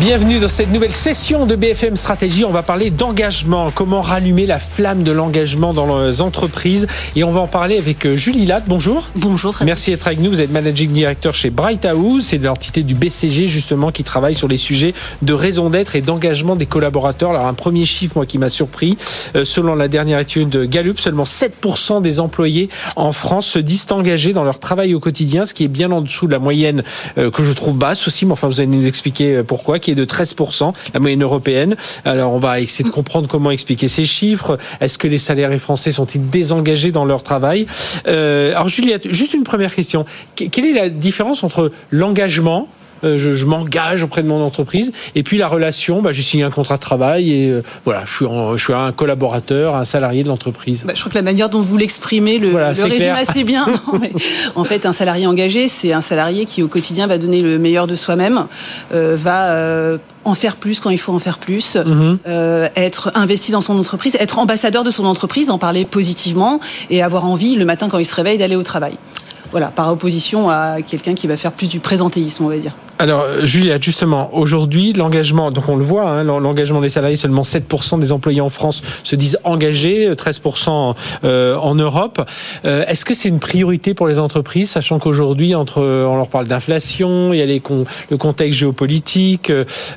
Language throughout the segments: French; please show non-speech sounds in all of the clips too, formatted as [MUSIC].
Bienvenue dans cette nouvelle session de BFM Stratégie. On va parler d'engagement, comment rallumer la flamme de l'engagement dans les entreprises. Et on va en parler avec euh, Julie Latte. Bonjour. Bonjour. Frédéric. Merci d'être avec nous. Vous êtes managing director chez Bright House. C'est l'entité du BCG justement qui travaille sur les sujets de raison d'être et d'engagement des collaborateurs. Alors un premier chiffre moi qui m'a surpris. Euh, selon la dernière étude de Gallup, seulement 7% des employés en France se disent engagés dans leur travail au quotidien, ce qui est bien en dessous de la moyenne euh, que je trouve basse aussi. Mais enfin, vous allez nous expliquer pourquoi est de 13%, la moyenne européenne. Alors on va essayer de comprendre comment expliquer ces chiffres. Est-ce que les salariés français sont-ils désengagés dans leur travail? Euh, Alors Juliette, juste une première question. Quelle est la différence entre l'engagement je, je m'engage auprès de mon entreprise. Et puis la relation, bah, j'ai signé un contrat de travail et euh, voilà, je suis, en, je suis un collaborateur, un salarié de l'entreprise. Bah, je crois que la manière dont vous l'exprimez le, Voilà, le résume clair. assez bien. [LAUGHS] Mais en fait, un salarié engagé, c'est un salarié qui au quotidien va donner le meilleur de soi-même, euh, va euh, en faire plus quand il faut en faire plus, Mhm. euh, être investi dans son entreprise, être ambassadeur de son entreprise, en parler positivement et avoir envie le matin quand il se réveille d'aller au travail. Voilà, par opposition à quelqu'un qui va faire plus du présentéisme, on va dire. Alors, euh, Juliette, justement, aujourd'hui, l'engagement, donc on le voit, hein, l'en- l'engagement des salariés, seulement 7% des employés en France se disent engagés, 13% euh, en Europe. Euh, Est-ce que c'est une priorité pour les entreprises, sachant qu'aujourd'hui, entre, on leur parle d'inflation, il y a les con- le contexte géopolitique,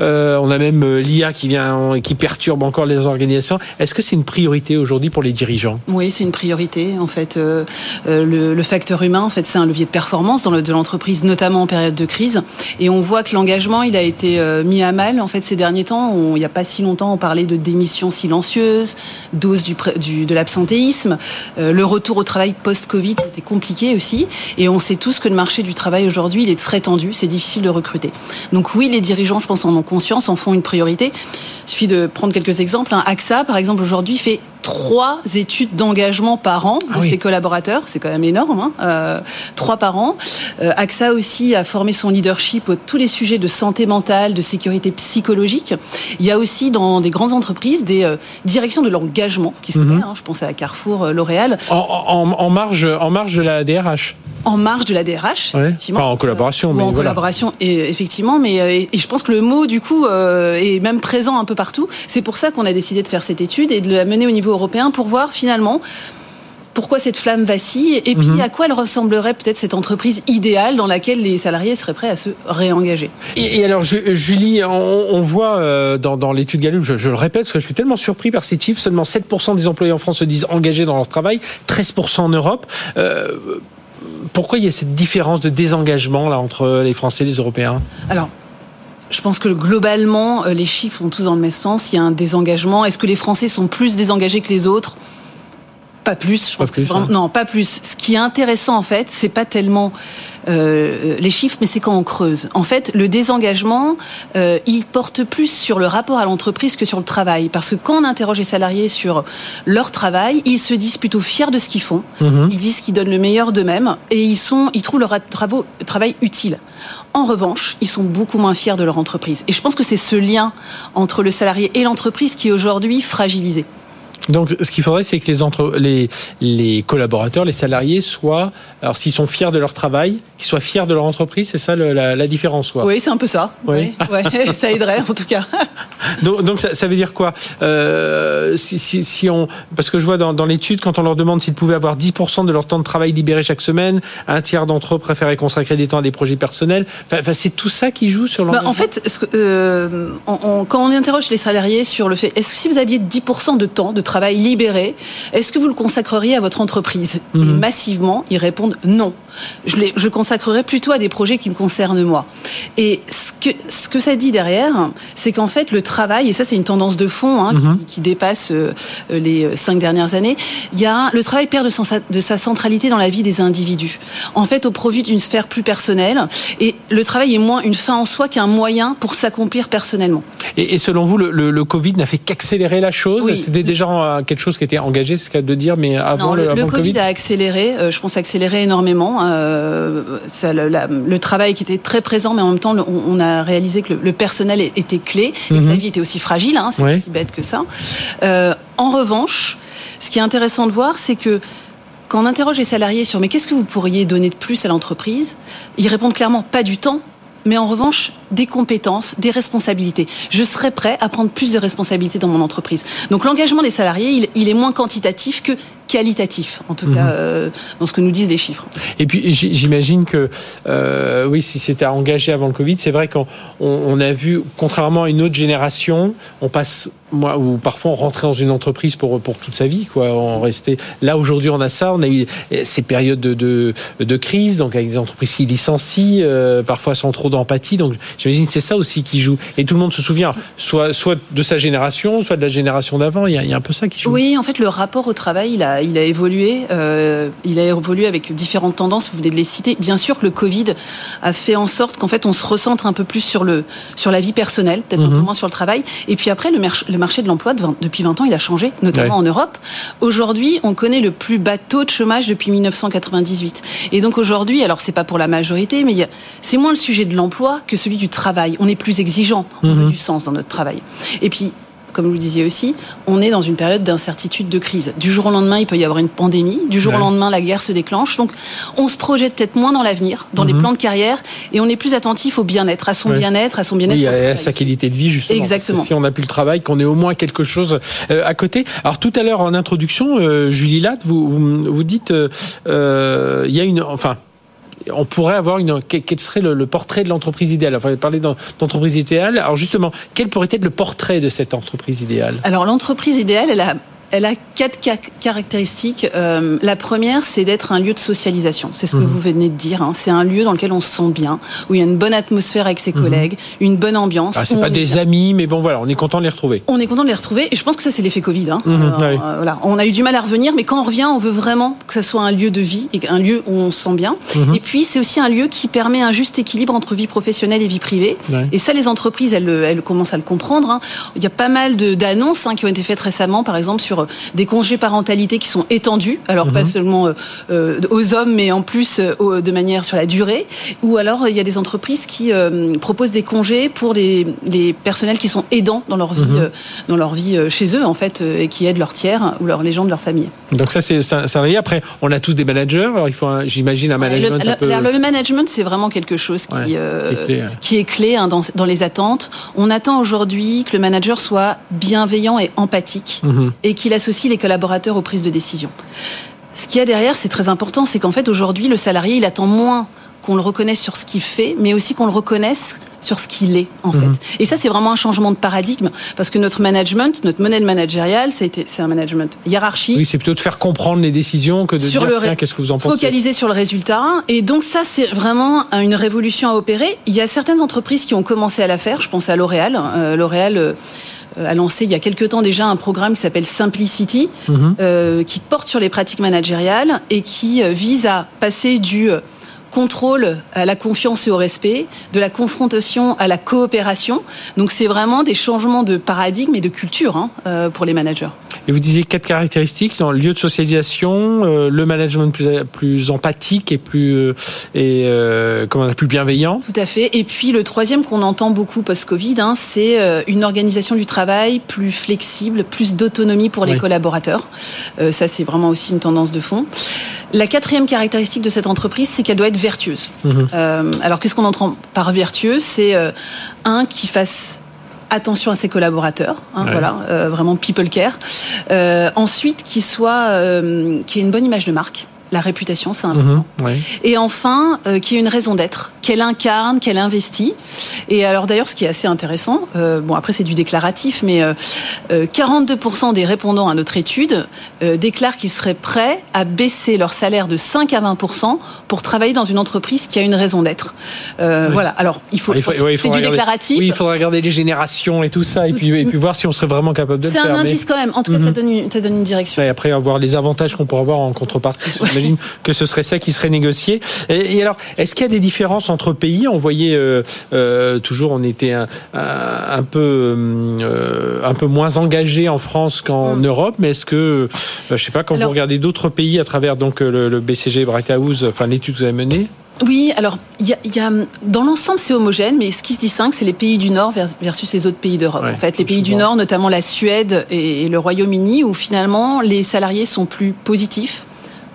euh, on a même euh, l'IA qui vient, qui perturbe encore les organisations. Est-ce que c'est une priorité aujourd'hui pour les dirigeants? Oui, c'est une priorité. En fait, euh, euh, le, le facteur humain, en fait, c'est un levier de performance dans le, de l'entreprise, notamment en période de crise. On voit que l'engagement, il a été euh, mis à mal. En fait, ces derniers temps, on- il n'y a pas si longtemps, on parlait de démission silencieuse, dose du, de l'absentéisme, Euh, le retour au travail post-Covid était compliqué aussi. Et on sait tous que le marché du travail aujourd'hui, il est très tendu. C'est difficile de recruter. Donc oui, les dirigeants, je pense, en ont conscience, en font une priorité. Il suffit de prendre quelques exemples. AXA, par exemple, aujourd'hui, fait trois études d'engagement par an de Ah oui. ses collaborateurs. C'est quand même énorme. Hein euh, trois par an. Euh, AXA aussi a formé son leadership à tous les sujets de santé mentale, de sécurité psychologique. Il y a aussi dans des grandes entreprises des euh, directions de l'engagement qui se Mhm. créent. hein. Je pense à Carrefour, L'Oréal, en, en, en marge, en marge de la DRH en marge de la DRH. Ouais. effectivement. Enfin, en collaboration, mais en voilà. collaboration, et, effectivement. Mais euh, et, et je pense que le mot, du coup, euh, est même présent un peu partout. C'est pour ça qu'on a décidé de faire cette étude et de la mener au niveau européen pour voir finalement pourquoi cette flamme vacille et puis Mhm. à quoi elle ressemblerait peut-être cette entreprise idéale dans laquelle les salariés seraient prêts à se réengager. Et, et alors, euh, Julie, on, on voit dans, dans l'étude Gallup, je, je le répète, parce que je suis tellement surpris par ces chiffres, seulement 7% des employés en France se disent engagés dans leur travail, 13% en Europe. Euh, pourquoi il y a cette différence de désengagement entre les Français et les Européens Alors. Je pense que globalement, euh, les chiffres vont tous dans le même sens. Il y a un désengagement. Est-ce que les Français sont plus désengagés que les autres? Pas plus. Je pense que vraiment non, pas plus. Ce qui est intéressant en fait, c'est pas tellement euh, les chiffres, mais c'est quand on creuse. En fait, le désengagement, euh, il porte plus sur le rapport à l'entreprise que sur le travail, parce que quand on interroge les salariés sur leur travail, ils se disent plutôt fiers de ce qu'ils font. Mhm. Ils disent qu'ils donnent le meilleur d'eux-mêmes et ils sont, ils trouvent leur travaux, travail utile. En revanche, ils sont beaucoup moins fiers de leur entreprise. Et je pense que c'est ce lien entre le salarié et l'entreprise qui est aujourd'hui fragilisé. Donc, ce qu'il faudrait, c'est que les, entre, les, les collaborateurs, les salariés soient, alors s'ils sont fiers de leur travail, qu'ils soient fiers de leur entreprise, c'est ça le- la, la différence, quoi. Oui, c'est un peu ça. Oui. Ouais, [LAUGHS] ça aiderait en tout cas. [LAUGHS] Donc, donc ça, ça veut dire quoi? Euh, si, si, si on, Parce que je vois dans, dans l'étude, quand on leur demande s'ils pouvaient avoir 10% de leur temps de travail libéré chaque semaine, un tiers d'entre eux préféraient consacrer des temps à des projets personnels. Enfin, c'est tout ça qui joue sur Bah, l'engagement? en fait, euh, on- on- quand on interroge les salariés sur le fait, est-ce que si vous aviez 10% de temps de travail libéré, est-ce que vous le consacreriez à votre entreprise? Et Mhm. massivement, ils répondent non. Je, les, je consacrerai plutôt à des projets qui me concernent moi. Et que, ce que ça dit derrière, c'est qu'en fait, le travail, et ça c'est une tendance de fond hein, Mhm. qui, qui dépasse euh, les cinq dernières années, il y a le travail perd de, son- de sa centralité dans la vie des individus. En fait, au profit d'une sphère plus personnelle, et le travail est moins une fin en soi qu'un moyen pour s'accomplir personnellement. Et, et selon vous, le, le, le Covid n'a fait qu'accélérer la chose Oui. C'était déjà euh, quelque chose qui était engagé, c'est ce qu'il de dire, mais avant Non, le, le, avant le Covid a accéléré, euh, je pense accéléré énormément. Euh, ça, le, la- le travail qui était très présent, mais en même temps, on a réalisé que le, le personnel était clé, et que Mhm. la vie était aussi fragile, hein, c'est aussi bête que ça. Euh, En revanche, ce qui est intéressant de voir, c'est que quand on interroge les salariés sur mais qu'est-ce que vous pourriez donner de plus à l'entreprise, ils répondent clairement pas du temps, mais en revanche des compétences, des responsabilités. Je serais prêt à prendre plus de responsabilités dans mon entreprise. Donc l'engagement des salariés, il, il, est moins quantitatif que qualitatif, en tout mmh. cas euh, dans ce que nous disent les chiffres. Et puis j'imagine que euh, oui, si c'était engagé avant le Covid, c'est vrai qu'on on a vu, contrairement à une autre génération, on passe moi, ou parfois on rentrait dans une entreprise pour pour toute sa vie, quoi. On restait là aujourd'hui, on a ça, on a eu ces périodes de de, de crise, donc avec des entreprises qui licencient, euh, parfois sans trop d'empathie. Donc j'imagine c'est ça aussi qui joue. Et tout le monde se souvient, soit soit de sa génération, soit de la génération d'avant. Il, il y a, un peu ça qui joue. Oui, en fait, le rapport au travail, il a il a évolué. Euh, il a évolué avec différentes tendances. Vous venez de les citer. Bien sûr que le Covid a fait en sorte qu'en fait on se recentre un peu plus sur le sur la vie personnelle, peut-être un peu mhm. moins sur le travail. Et puis après, le, le marché de l'emploi depuis 20 ans, il a changé, notamment en Europe. Aujourd'hui, on connaît le plus bas taux de chômage depuis 1998. Et donc aujourd'hui, alors c'est pas pour la majorité, mais c'est moins le sujet de l'emploi que celui du travail. On est plus exigeant, on veut mhm. du sens dans notre travail. Et puis comme vous le disiez aussi, on est dans une période d'incertitude, de crise. Du jour au lendemain, il peut y avoir une pandémie. Du jour au lendemain, la guerre se déclenche. Donc, on se projette peut-être moins dans l'avenir, dans les mhm. plans de carrière, et on est plus attentif au bien-être, à son bien-être, à son bien-être. Oui, à sa qualité de vie, justement. Exactement. Si on n'a plus le travail, qu'on ait au moins quelque chose euh, à côté. Alors, tout à l'heure, en introduction, euh, Julie Latte, vous, vous dites, euh, il y a une, enfin, on pourrait avoir une quel serait le, portrait de l'entreprise idéale? Enfin, parler d'entreprise idéale. Alors justement, quel pourrait être le portrait de cette entreprise idéale? Alors l'entreprise idéale, elle a elle a quatre caractéristiques. Euh, la première, c'est d'être un lieu de socialisation. C'est ce que mhm. vous venez de dire. Hein. C'est un lieu dans lequel on se sent bien, où il y a une bonne atmosphère avec ses mhm. collègues, une bonne ambiance. Ah, c'est pas des amis, mais bon voilà, on est content de les retrouver. On est content de les retrouver, et je pense que ça c'est l'effet Covid. Hein. Mhm, euh, voilà, on a eu du mal à revenir, mais quand on revient, on veut vraiment que ça soit un lieu de vie, et un lieu où on se sent bien. Et puis c'est aussi un lieu qui permet un juste équilibre entre vie professionnelle et vie privée. Et ça, les entreprises, elles, elles, commencent à le comprendre. Hein. Il y a pas mal d'annonces hein, qui ont été faites récemment, par exemple sur des congés parentalité qui sont étendus, alors pas mhm. seulement euh, euh, aux hommes, mais en plus euh, de manière sur la durée. Ou alors il y a des entreprises qui proposent des congés pour les, les, personnels qui sont aidants dans leur vie, mhm. dans leur vie chez eux en fait, et qui aident leurs tiers ou leurs les gens de leur famille. Donc ça c'est ça. Après, on a tous des managers. Alors il faut, j'imagine, un management. Le, un peu... le management, c'est vraiment quelque chose qui, qui est clé, hein, dans, dans, les attentes. On attend aujourd'hui que le manager soit bienveillant et empathique mhm. et qu'il associe les collaborateurs aux prises de décision. Ce qu'il y a derrière, c'est très important, c'est qu'en fait aujourd'hui, le salarié, il attend moins qu'on le reconnaisse sur ce qu'il fait, mais aussi qu'on le reconnaisse sur ce qu'il est en fait. Mhm. Et ça, c'est vraiment un changement de paradigme parce que notre management, notre modèle managérial, c'est un management hiérarchique. Oui, c'est plutôt de faire comprendre les décisions que de sur dire qu'est-ce que vous en pensez. Focaliser sur le résultat. Et donc ça, c'est vraiment une révolution à opérer. Il y a certaines entreprises qui ont commencé à la faire. Je pense à L'Oréal. Euh, L'Oréal. Euh, a lancé il y a quelque temps déjà un programme qui s'appelle Simplicity, mhm. euh, qui porte sur les pratiques managériales et qui euh, vise à passer du euh, contrôle à la confiance et au respect, de la confrontation à la coopération. Donc c'est vraiment des changements de paradigme et de culture hein, euh, pour les managers. Et vous disiez quatre caractéristiques dans le lieu de socialisation, euh, le management plus, plus empathique et plus euh, et comment on a plus bienveillant. Tout à fait. Et puis le troisième qu'on entend beaucoup post-Covid, hein, c'est une organisation du travail plus flexible, plus d'autonomie pour les collaborateurs. ça c'est vraiment aussi une tendance de fond. La quatrième caractéristique de cette entreprise, c'est qu'elle doit être vertueuse. Mhm. Euh, alors qu'est-ce qu'on entend par vertueuse? C'est euh, un qui fasse attention à ses collaborateurs, hein, voilà, euh, vraiment people care. ensuite, qui soit, qui ait une bonne image de marque la réputation, c'est important. Mhm, et enfin, euh, qui est une raison d'être, qu'elle incarne, qu'elle investit. Et alors d'ailleurs, ce qui est assez intéressant, euh, bon après c'est du déclaratif, mais 42% euh, des répondants à notre étude déclarent qu'ils seraient prêts à baisser leur salaire de 5 à 20% pour travailler dans une entreprise qui a une raison d'être. Voilà. Alors il faut, c'est du déclaratif. Oui, il faudra regarder les générations et tout ça, et puis, et puis voir si on serait vraiment capable de le faire. C'est un indice quand même. En tout cas, ça, mhm. donne une, ça donne une direction. Et après, avoir les avantages qu'on pourra avoir en contrepartie. J'imagine que ce serait ça qui serait négocié. Et, alors, est-ce qu'il y a des différences entre pays? On voyait euh, euh, toujours, on était un, un, peu euh, un peu moins engagé en France qu'en mm. Europe, mais est-ce que, je sais pas, quand vous regardez d'autres pays à travers donc le, BCG Bright House, enfin l'étude que vous avez menée? Oui, alors il y a, dans l'ensemble c'est homogène, mais ce qui se distingue, c'est les pays du Nord versus les autres pays d'Europe. en fait, les pays du Nord, notamment la Suède et le Royaume-Uni, où finalement les salariés sont plus positifs,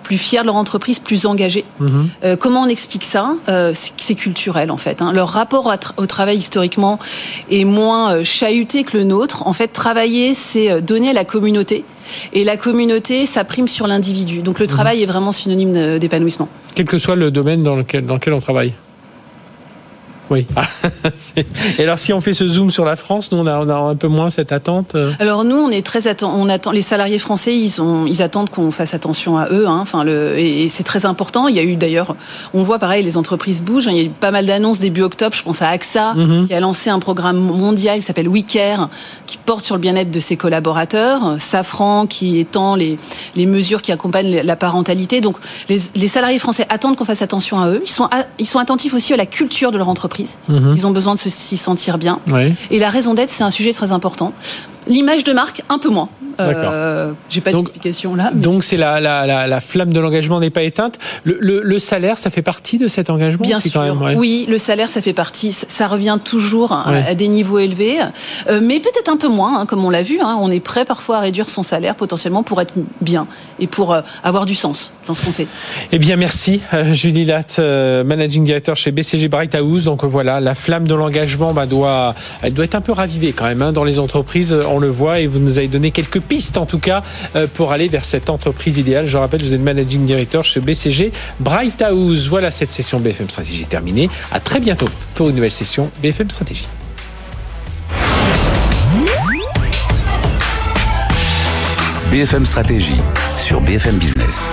plus fiers de leur entreprise, plus engagés. Mhm. Euh, comment on explique ça? Euh, C'est culturel en fait. Hein. Leur rapport au travail historiquement est moins euh, chahuté que le nôtre. En fait, travailler, c'est donner à la communauté. Et la communauté, ça prime sur l'individu. Donc le mhm. travail est vraiment synonyme d'épanouissement. Quel que soit le domaine dans lequel, dans lequel on travaille oui. [LAUGHS] et alors, si on fait ce zoom sur la France, nous, on a, on a un peu moins cette attente. Euh alors nous, on est très attend, on attend. Les salariés français, ils ont, ils attendent qu'on fasse attention à eux. Hein. Enfin, le, et, c'est très important. Il y a eu d'ailleurs, on voit pareil, les entreprises bougent. Hein. Il y a eu pas mal d'annonces début octobre. Je pense à AXA mhm. qui a lancé un programme mondial qui s'appelle WeCare, qui porte sur le bien-être de ses collaborateurs. Safran qui étend les, les mesures qui accompagnent la parentalité. Donc, les, les salariés français attendent qu'on fasse attention à eux. Ils sont, ils sont attentifs aussi à la culture de leur entreprise. Mhm. Ils ont besoin de s'y sentir bien. Et la raison d'être, c'est un sujet très important. L'image de marque, un peu moins. Euh, J'ai pas d'explication là. Donc c'est la, la, la, la, flamme de l'engagement n'est pas éteinte. Le, le, le, salaire, ça fait partie de cet engagement Bien sûr. Oui, le salaire, ça fait partie. Ça revient toujours à des niveaux élevés, euh, mais peut-être un peu moins, hein, comme on l'a vu. Hein. on est prêt parfois à réduire son salaire potentiellement pour être bien et pour euh, avoir du sens dans ce qu'on fait. Eh bien, merci euh, Julie Latte, managing director chez BCG Bright House. Donc voilà, la flamme de l'engagement bah, doit, elle doit être un peu ravivée quand même hein, dans les entreprises. On le voit et vous nous avez donné quelques pistes en tout cas euh, pour aller vers cette entreprise idéale. Je rappelle, vous êtes managing director chez BCG Bright House. Voilà cette session BFM Stratégie terminée. À très bientôt pour une nouvelle session BFM Stratégie. BFM Stratégie sur BFM Business.